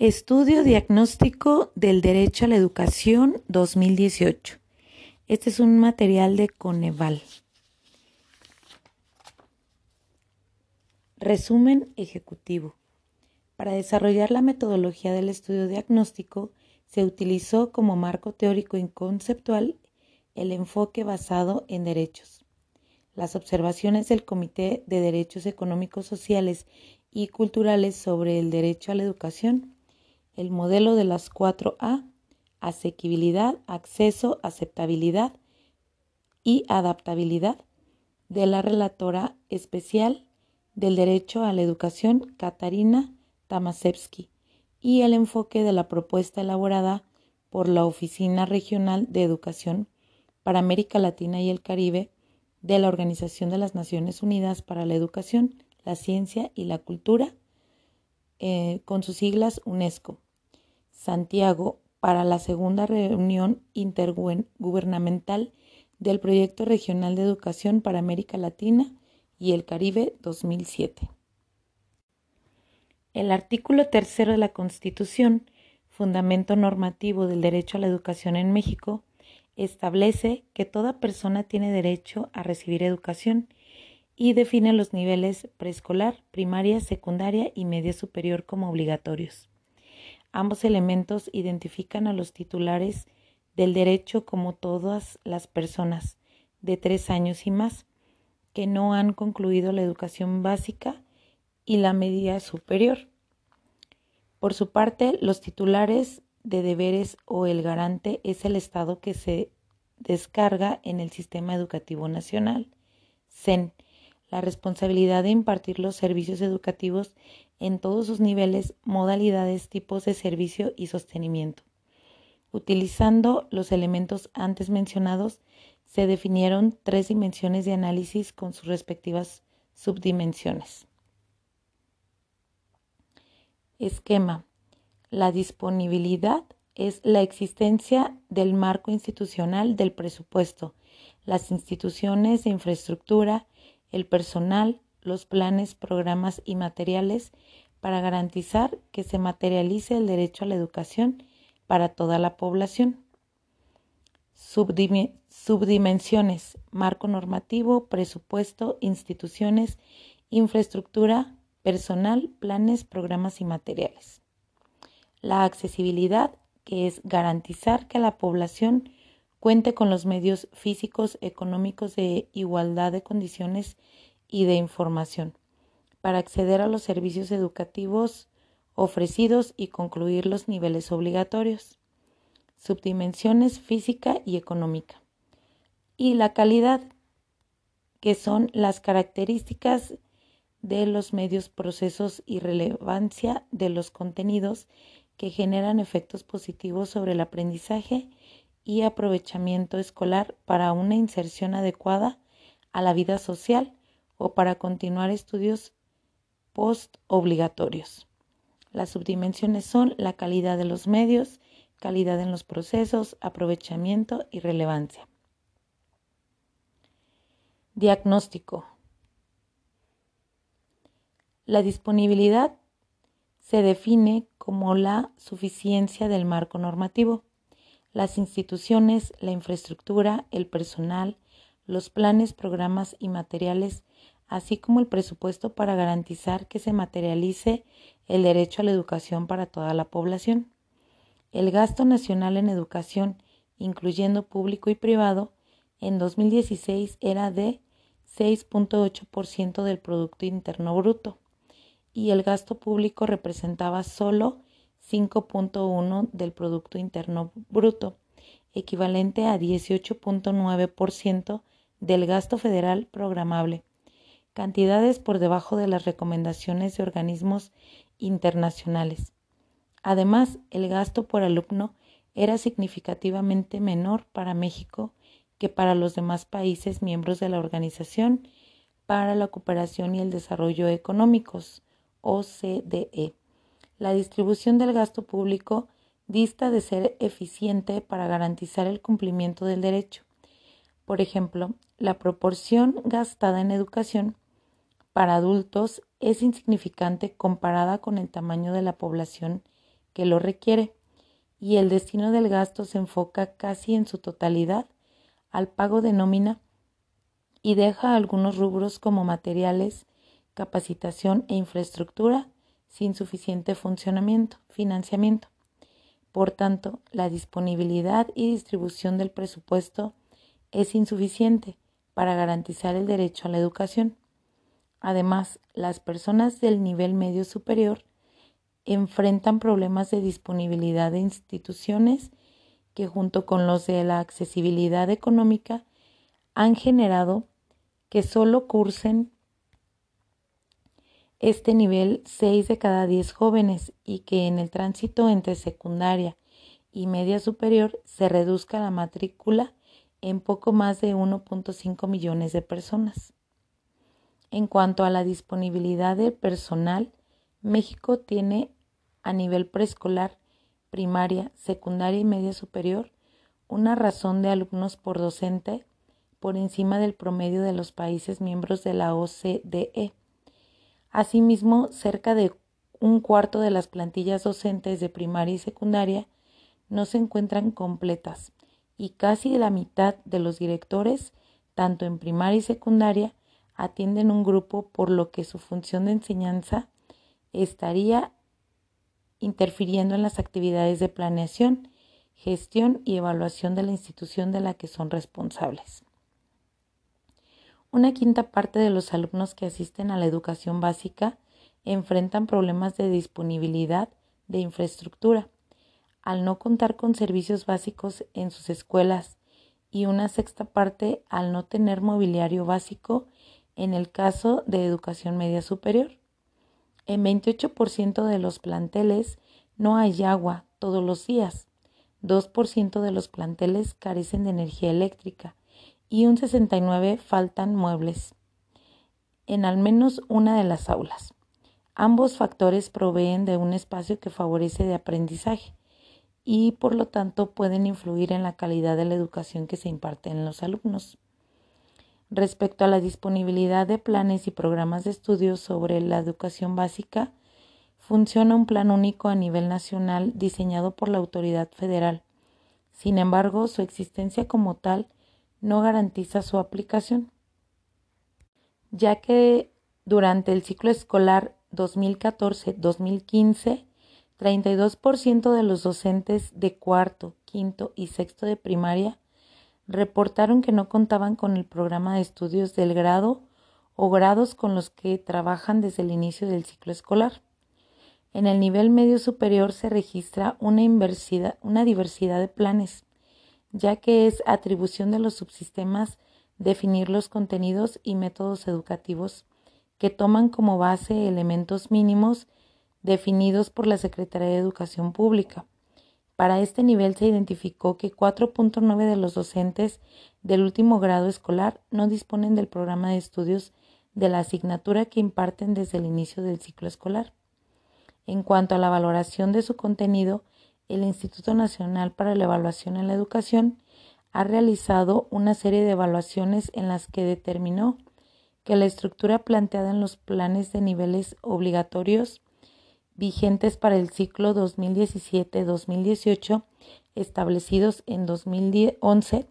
Estudio Diagnóstico del Derecho a la Educación 2018. Este es un material de Coneval. Resumen ejecutivo. Para desarrollar la metodología del estudio diagnóstico, se utilizó como marco teórico y conceptual el enfoque basado en derechos. Las observaciones del Comité de Derechos Económicos, Sociales y Culturales sobre el Derecho a la Educación el modelo de las 4A, asequibilidad, acceso, aceptabilidad y adaptabilidad de la relatora especial del derecho a la educación Katarina Tamasevsky y el enfoque de la propuesta elaborada por la Oficina Regional de Educación para América Latina y el Caribe de la Organización de las Naciones Unidas para la Educación, la Ciencia y la Cultura, eh, con sus siglas UNESCO. Santiago para la segunda reunión intergubernamental del Proyecto Regional de Educación para América Latina y el Caribe 2007. El artículo tercero de la Constitución, fundamento normativo del derecho a la educación en México, establece que toda persona tiene derecho a recibir educación y define los niveles preescolar, primaria, secundaria y media superior como obligatorios. Ambos elementos identifican a los titulares del derecho como todas las personas de tres años y más que no han concluido la educación básica y la media superior. Por su parte, los titulares de deberes o el garante es el Estado que se descarga en el Sistema Educativo Nacional, CEN, la responsabilidad de impartir los servicios educativos en todos sus niveles, modalidades, tipos de servicio y sostenimiento. Utilizando los elementos antes mencionados, se definieron tres dimensiones de análisis con sus respectivas subdimensiones. Esquema. La disponibilidad es la existencia del marco institucional del presupuesto, las instituciones de infraestructura, el personal, los planes, programas y materiales para garantizar que se materialice el derecho a la educación para toda la población. subdimensiones, marco normativo, presupuesto, instituciones, infraestructura, personal, planes, programas y materiales. La accesibilidad, que es garantizar que la población cuente con los medios físicos, económicos de igualdad de condiciones y de información para acceder a los servicios educativos ofrecidos y concluir los niveles obligatorios, subdimensiones física y económica, y la calidad, que son las características de los medios, procesos y relevancia de los contenidos que generan efectos positivos sobre el aprendizaje y aprovechamiento escolar para una inserción adecuada a la vida social o para continuar estudios post-obligatorios. Las subdimensiones son la calidad de los medios, calidad en los procesos, aprovechamiento y relevancia. Diagnóstico. La disponibilidad se define como la suficiencia del marco normativo, las instituciones, la infraestructura, el personal, los planes, programas y materiales así como el presupuesto para garantizar que se materialice el derecho a la educación para toda la población. El gasto nacional en educación, incluyendo público y privado, en 2016 era de 6.8% del Producto Interno Bruto y el gasto público representaba solo 5.1% del Producto Interno Bruto, equivalente a 18.9% del gasto federal programable cantidades por debajo de las recomendaciones de organismos internacionales. Además, el gasto por alumno era significativamente menor para México que para los demás países miembros de la Organización para la Cooperación y el Desarrollo Económicos, OCDE. La distribución del gasto público dista de ser eficiente para garantizar el cumplimiento del derecho. Por ejemplo, la proporción gastada en educación para adultos es insignificante comparada con el tamaño de la población que lo requiere y el destino del gasto se enfoca casi en su totalidad al pago de nómina y deja algunos rubros como materiales, capacitación e infraestructura sin suficiente funcionamiento, financiamiento. Por tanto, la disponibilidad y distribución del presupuesto es insuficiente para garantizar el derecho a la educación. Además, las personas del nivel medio superior enfrentan problemas de disponibilidad de instituciones que junto con los de la accesibilidad económica han generado que solo cursen este nivel 6 de cada 10 jóvenes y que en el tránsito entre secundaria y media superior se reduzca la matrícula en poco más de 1.5 millones de personas. En cuanto a la disponibilidad de personal, México tiene a nivel preescolar, primaria, secundaria y media superior una razón de alumnos por docente por encima del promedio de los países miembros de la OCDE. Asimismo, cerca de un cuarto de las plantillas docentes de primaria y secundaria no se encuentran completas y casi la mitad de los directores, tanto en primaria y secundaria, atienden un grupo por lo que su función de enseñanza estaría interfiriendo en las actividades de planeación, gestión y evaluación de la institución de la que son responsables. Una quinta parte de los alumnos que asisten a la educación básica enfrentan problemas de disponibilidad de infraestructura, al no contar con servicios básicos en sus escuelas y una sexta parte al no tener mobiliario básico en el caso de educación media superior. En 28% de los planteles no hay agua todos los días, 2% de los planteles carecen de energía eléctrica y un 69% faltan muebles en al menos una de las aulas. Ambos factores proveen de un espacio que favorece de aprendizaje y por lo tanto pueden influir en la calidad de la educación que se imparte en los alumnos. Respecto a la disponibilidad de planes y programas de estudios sobre la educación básica, funciona un plan único a nivel nacional diseñado por la autoridad federal. Sin embargo, su existencia como tal no garantiza su aplicación, ya que durante el ciclo escolar 2014-2015, 32% de los docentes de cuarto, quinto y sexto de primaria reportaron que no contaban con el programa de estudios del grado o grados con los que trabajan desde el inicio del ciclo escolar. En el nivel medio superior se registra una, una diversidad de planes, ya que es atribución de los subsistemas definir los contenidos y métodos educativos que toman como base elementos mínimos definidos por la Secretaría de Educación Pública para este nivel se identificó que 4.9 de los docentes del último grado escolar no disponen del programa de estudios de la asignatura que imparten desde el inicio del ciclo escolar. En cuanto a la valoración de su contenido, el Instituto Nacional para la Evaluación en la Educación ha realizado una serie de evaluaciones en las que determinó que la estructura planteada en los planes de niveles obligatorios vigentes para el ciclo 2017-2018 establecidos en 2011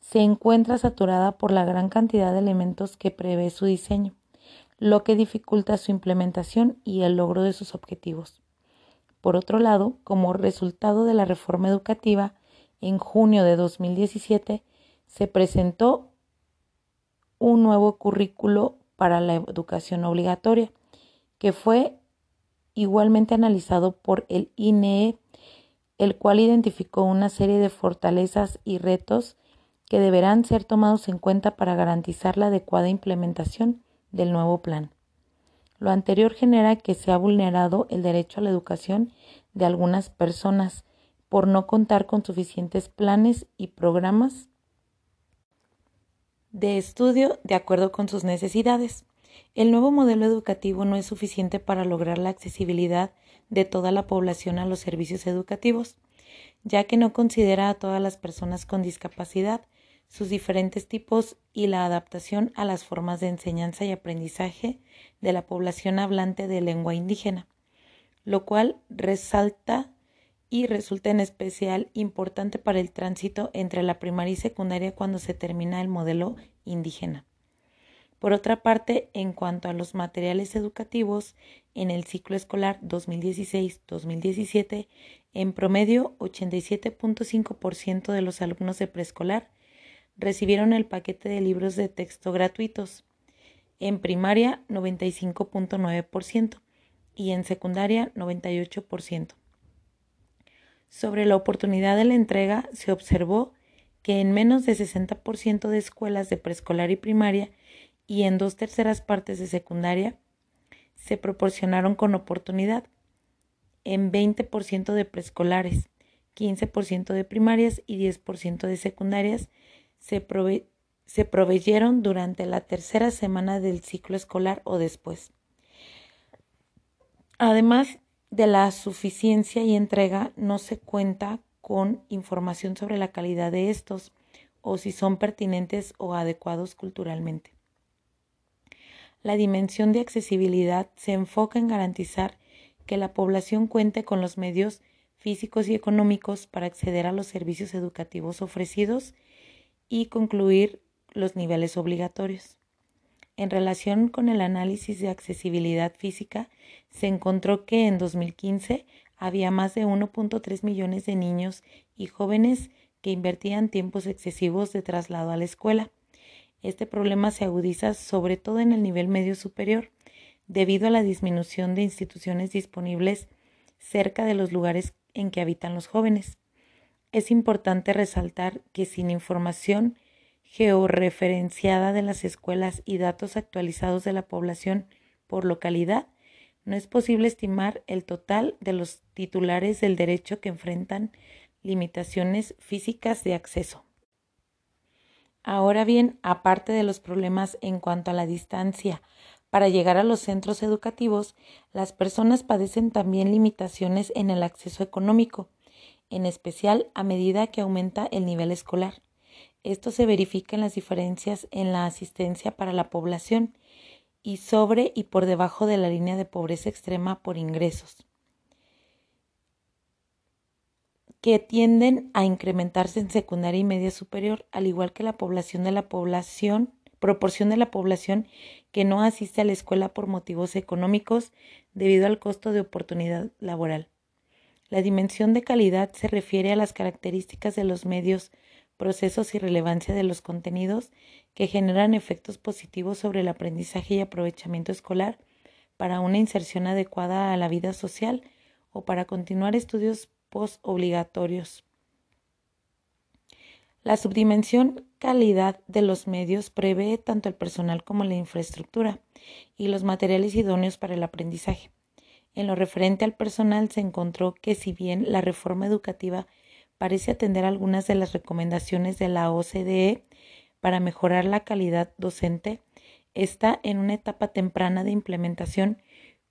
se encuentra saturada por la gran cantidad de elementos que prevé su diseño, lo que dificulta su implementación y el logro de sus objetivos. Por otro lado, como resultado de la reforma educativa, en junio de 2017 se presentó un nuevo currículo para la educación obligatoria, que fue igualmente analizado por el INE, el cual identificó una serie de fortalezas y retos que deberán ser tomados en cuenta para garantizar la adecuada implementación del nuevo plan. Lo anterior genera que se ha vulnerado el derecho a la educación de algunas personas por no contar con suficientes planes y programas de estudio de acuerdo con sus necesidades. El nuevo modelo educativo no es suficiente para lograr la accesibilidad de toda la población a los servicios educativos, ya que no considera a todas las personas con discapacidad, sus diferentes tipos y la adaptación a las formas de enseñanza y aprendizaje de la población hablante de lengua indígena, lo cual resalta y resulta en especial importante para el tránsito entre la primaria y secundaria cuando se termina el modelo indígena. Por otra parte, en cuanto a los materiales educativos, en el ciclo escolar 2016-2017, en promedio 87.5% de los alumnos de preescolar recibieron el paquete de libros de texto gratuitos, en primaria 95.9% y en secundaria 98%. Sobre la oportunidad de la entrega se observó que en menos de 60% de escuelas de preescolar y primaria y en dos terceras partes de secundaria se proporcionaron con oportunidad en 20% de preescolares, 15% de primarias y 10% de secundarias se, se proveyeron durante la tercera semana del ciclo escolar o después. Además de la suficiencia y entrega, no se cuenta con información sobre la calidad de estos o si son pertinentes o adecuados culturalmente. La dimensión de accesibilidad se enfoca en garantizar que la población cuente con los medios físicos y económicos para acceder a los servicios educativos ofrecidos y concluir los niveles obligatorios. En relación con el análisis de accesibilidad física, se encontró que en 2015 había más de 1.3 millones de niños y jóvenes que invertían tiempos excesivos de traslado a la escuela, este problema se agudiza sobre todo en el nivel medio superior, debido a la disminución de instituciones disponibles cerca de los lugares en que habitan los jóvenes. Es importante resaltar que sin información georreferenciada de las escuelas y datos actualizados de la población por localidad, no es posible estimar el total de los titulares del derecho que enfrentan limitaciones físicas de acceso. Ahora bien, aparte de los problemas en cuanto a la distancia para llegar a los centros educativos, las personas padecen también limitaciones en el acceso económico, en especial a medida que aumenta el nivel escolar. Esto se verifica en las diferencias en la asistencia para la población y sobre y por debajo de la línea de pobreza extrema por ingresos. Que tienden a incrementarse en secundaria y media superior, al igual que la población de la población, proporción de la población que no asiste a la escuela por motivos económicos debido al costo de oportunidad laboral. La dimensión de calidad se refiere a las características de los medios, procesos y relevancia de los contenidos que generan efectos positivos sobre el aprendizaje y aprovechamiento escolar para una inserción adecuada a la vida social o para continuar estudios obligatorios. La subdimensión calidad de los medios prevé tanto el personal como la infraestructura y los materiales idóneos para el aprendizaje. En lo referente al personal se encontró que si bien la reforma educativa parece atender algunas de las recomendaciones de la OCDE para mejorar la calidad docente, está en una etapa temprana de implementación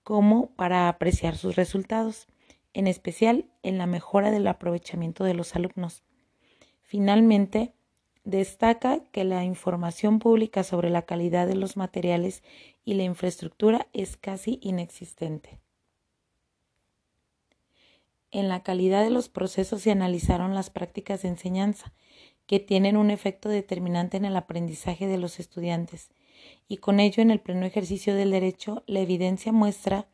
como para apreciar sus resultados en especial en la mejora del aprovechamiento de los alumnos. Finalmente, destaca que la información pública sobre la calidad de los materiales y la infraestructura es casi inexistente. En la calidad de los procesos se analizaron las prácticas de enseñanza, que tienen un efecto determinante en el aprendizaje de los estudiantes, y con ello en el pleno ejercicio del derecho, la evidencia muestra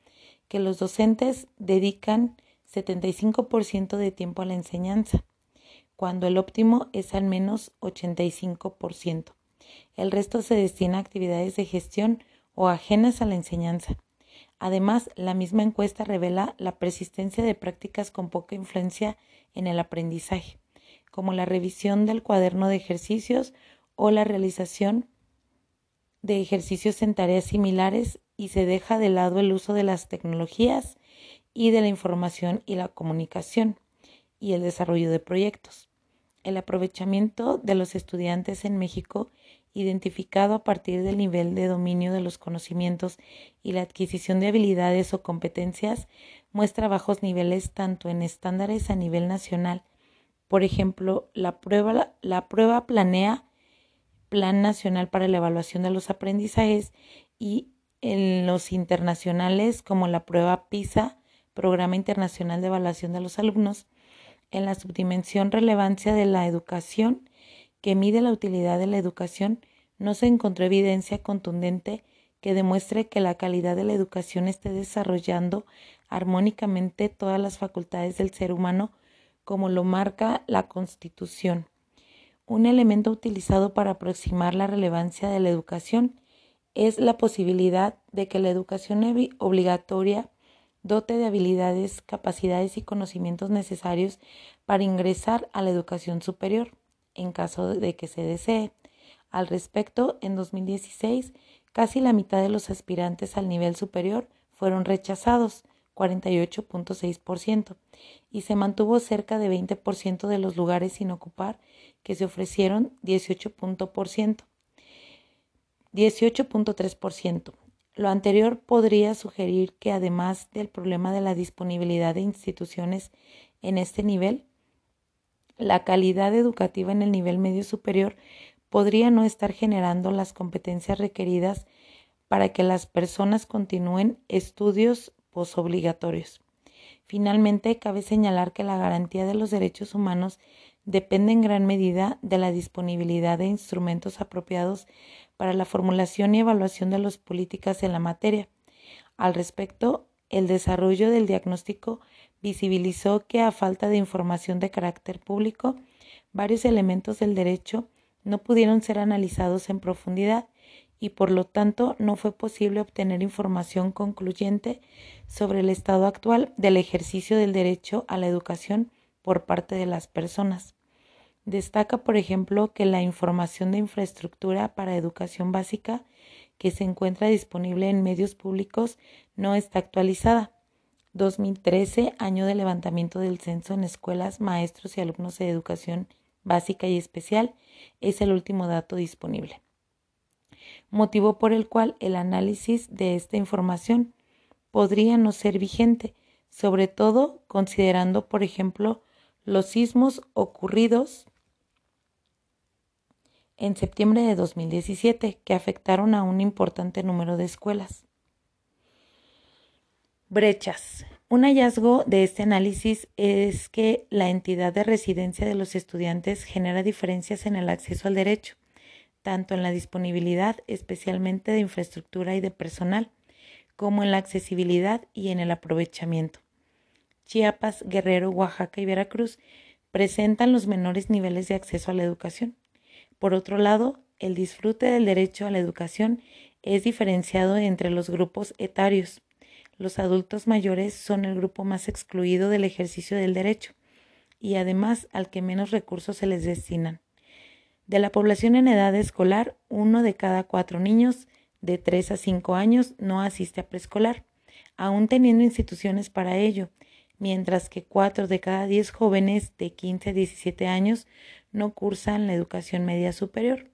que los docentes dedican 75% de tiempo a la enseñanza, cuando el óptimo es al menos 85%. El resto se destina a actividades de gestión o ajenas a la enseñanza. Además, la misma encuesta revela la persistencia de prácticas con poca influencia en el aprendizaje, como la revisión del cuaderno de ejercicios o la realización de ejercicios en tareas similares y se deja de lado el uso de las tecnologías y de la información y la comunicación y el desarrollo de proyectos. El aprovechamiento de los estudiantes en México, identificado a partir del nivel de dominio de los conocimientos y la adquisición de habilidades o competencias, muestra bajos niveles tanto en estándares a nivel nacional. Por ejemplo, la prueba, la prueba planea Plan Nacional para la Evaluación de los Aprendizajes y en los internacionales como la prueba PISA Programa Internacional de Evaluación de los Alumnos, en la subdimensión Relevancia de la Educación, que mide la utilidad de la educación, no se encontró evidencia contundente que demuestre que la calidad de la educación esté desarrollando armónicamente todas las facultades del ser humano como lo marca la Constitución. Un elemento utilizado para aproximar la relevancia de la educación es la posibilidad de que la educación obligatoria dote de habilidades, capacidades y conocimientos necesarios para ingresar a la educación superior, en caso de que se desee. Al respecto, en 2016, casi la mitad de los aspirantes al nivel superior fueron rechazados, 48.6%, y se mantuvo cerca de 20% de los lugares sin ocupar que se ofrecieron 18%. 18.3%. Lo anterior podría sugerir que además del problema de la disponibilidad de instituciones en este nivel, la calidad educativa en el nivel medio superior podría no estar generando las competencias requeridas para que las personas continúen estudios posobligatorios. Finalmente, cabe señalar que la garantía de los derechos humanos depende en gran medida de la disponibilidad de instrumentos apropiados para la formulación y evaluación de las políticas en la materia. Al respecto, el desarrollo del diagnóstico visibilizó que a falta de información de carácter público, varios elementos del derecho no pudieron ser analizados en profundidad y por lo tanto no fue posible obtener información concluyente sobre el estado actual del ejercicio del derecho a la educación por parte de las personas. Destaca, por ejemplo, que la información de infraestructura para educación básica que se encuentra disponible en medios públicos no está actualizada. 2013, año de levantamiento del censo en escuelas, maestros y alumnos de educación básica y especial, es el último dato disponible. Motivo por el cual el análisis de esta información podría no ser vigente, sobre todo considerando, por ejemplo, los sismos ocurridos en septiembre de 2017 que afectaron a un importante número de escuelas. Brechas. Un hallazgo de este análisis es que la entidad de residencia de los estudiantes genera diferencias en el acceso al derecho, tanto en la disponibilidad, especialmente de infraestructura y de personal, como en la accesibilidad y en el aprovechamiento. Chiapas, Guerrero, Oaxaca y Veracruz presentan los menores niveles de acceso a la educación. Por otro lado, el disfrute del derecho a la educación es diferenciado entre los grupos etarios. Los adultos mayores son el grupo más excluido del ejercicio del derecho y además al que menos recursos se les destinan. De la población en edad escolar, uno de cada cuatro niños de 3 a 5 años no asiste a preescolar, aún teniendo instituciones para ello, mientras que 4 de cada 10 jóvenes de 15 a 17 años no cursan la educación media superior.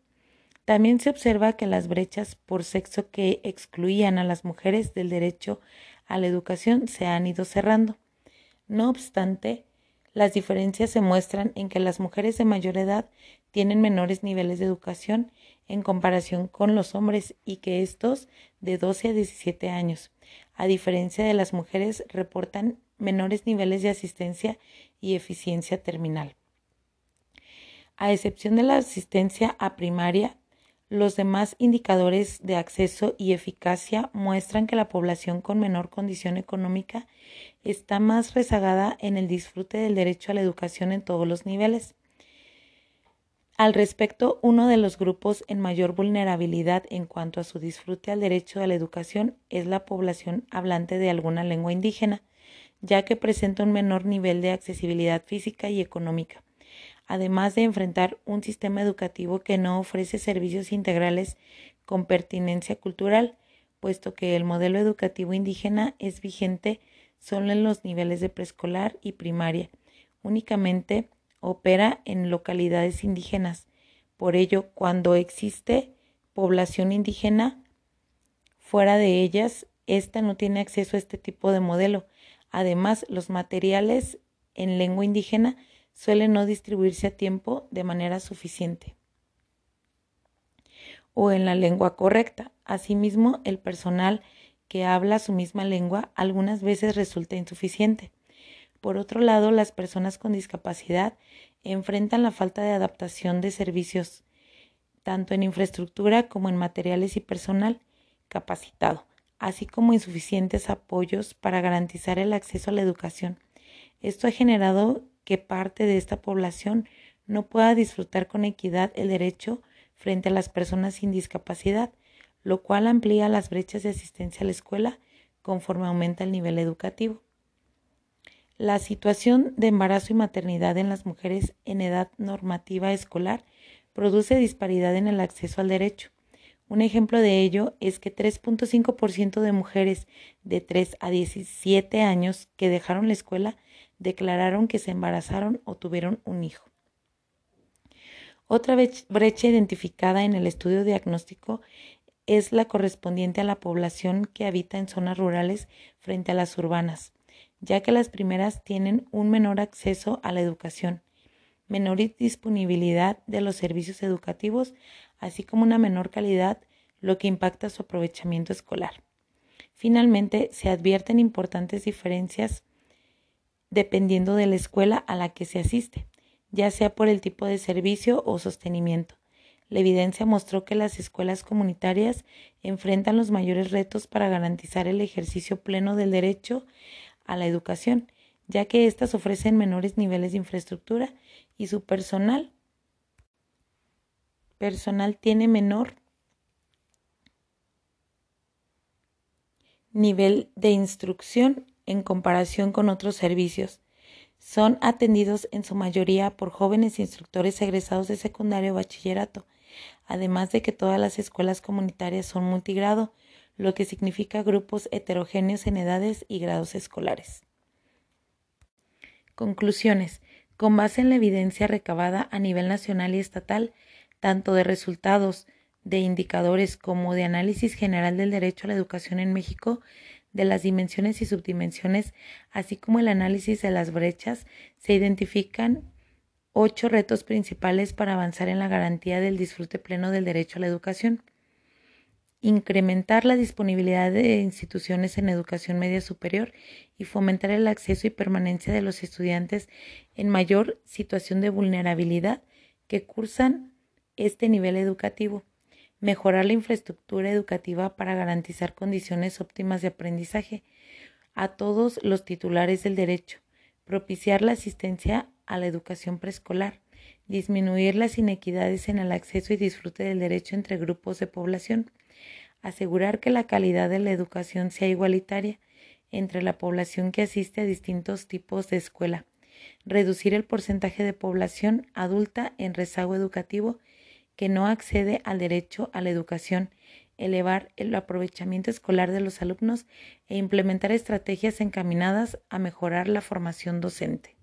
También se observa que las brechas por sexo que excluían a las mujeres del derecho a la educación se han ido cerrando. No obstante, las diferencias se muestran en que las mujeres de mayor edad tienen menores niveles de educación en comparación con los hombres y que estos de 12 a 17 años, a diferencia de las mujeres, reportan menores niveles de asistencia y eficiencia terminal. A excepción de la asistencia a primaria, los demás indicadores de acceso y eficacia muestran que la población con menor condición económica está más rezagada en el disfrute del derecho a la educación en todos los niveles. Al respecto, uno de los grupos en mayor vulnerabilidad en cuanto a su disfrute al derecho a la educación es la población hablante de alguna lengua indígena, ya que presenta un menor nivel de accesibilidad física y económica, además de enfrentar un sistema educativo que no ofrece servicios integrales con pertinencia cultural, puesto que el modelo educativo indígena es vigente solo en los niveles de preescolar y primaria. Únicamente opera en localidades indígenas. Por ello, cuando existe población indígena fuera de ellas, ésta no tiene acceso a este tipo de modelo, Además, los materiales en lengua indígena suelen no distribuirse a tiempo de manera suficiente o en la lengua correcta. Asimismo, el personal que habla su misma lengua algunas veces resulta insuficiente. Por otro lado, las personas con discapacidad enfrentan la falta de adaptación de servicios, tanto en infraestructura como en materiales y personal capacitado, así como insuficientes apoyos para garantizar el acceso a la educación. Esto ha generado que parte de esta población no pueda disfrutar con equidad el derecho frente a las personas sin discapacidad, lo cual amplía las brechas de asistencia a la escuela conforme aumenta el nivel educativo. La situación de embarazo y maternidad en las mujeres en edad normativa escolar produce disparidad en el acceso al derecho. Un ejemplo de ello es que 3.5% de mujeres de 3 a 17 años que dejaron la escuela declararon que se embarazaron o tuvieron un hijo. Otra brecha identificada en el estudio diagnóstico es la correspondiente a la población que habita en zonas rurales frente a las urbanas ya que las primeras tienen un menor acceso a la educación, menor disponibilidad de los servicios educativos, así como una menor calidad, lo que impacta su aprovechamiento escolar. Finalmente, se advierten importantes diferencias dependiendo de la escuela a la que se asiste, ya sea por el tipo de servicio o sostenimiento. La evidencia mostró que las escuelas comunitarias enfrentan los mayores retos para garantizar el ejercicio pleno del derecho a la educación, ya que éstas ofrecen menores niveles de infraestructura y su personal personal tiene menor nivel de instrucción en comparación con otros servicios. Son atendidos en su mayoría por jóvenes instructores egresados de secundario o bachillerato, además de que todas las escuelas comunitarias son multigrado, lo que significa grupos heterogéneos en edades y grados escolares. Conclusiones. Con base en la evidencia recabada a nivel nacional y estatal, tanto de resultados de indicadores como de análisis general del derecho a la educación en México, de las dimensiones y subdimensiones, así como el análisis de las brechas, se identifican ocho retos principales para avanzar en la garantía del disfrute pleno del derecho a la educación. Incrementar la disponibilidad de instituciones en educación media superior y fomentar el acceso y permanencia de los estudiantes en mayor situación de vulnerabilidad que cursan este nivel educativo, mejorar la infraestructura educativa para garantizar condiciones óptimas de aprendizaje a todos los titulares del derecho, propiciar la asistencia a la educación preescolar, disminuir las inequidades en el acceso y disfrute del derecho entre grupos de población, asegurar que la calidad de la educación sea igualitaria entre la población que asiste a distintos tipos de escuela, reducir el porcentaje de población adulta en rezago educativo que no accede al derecho a la educación, elevar el aprovechamiento escolar de los alumnos e implementar estrategias encaminadas a mejorar la formación docente.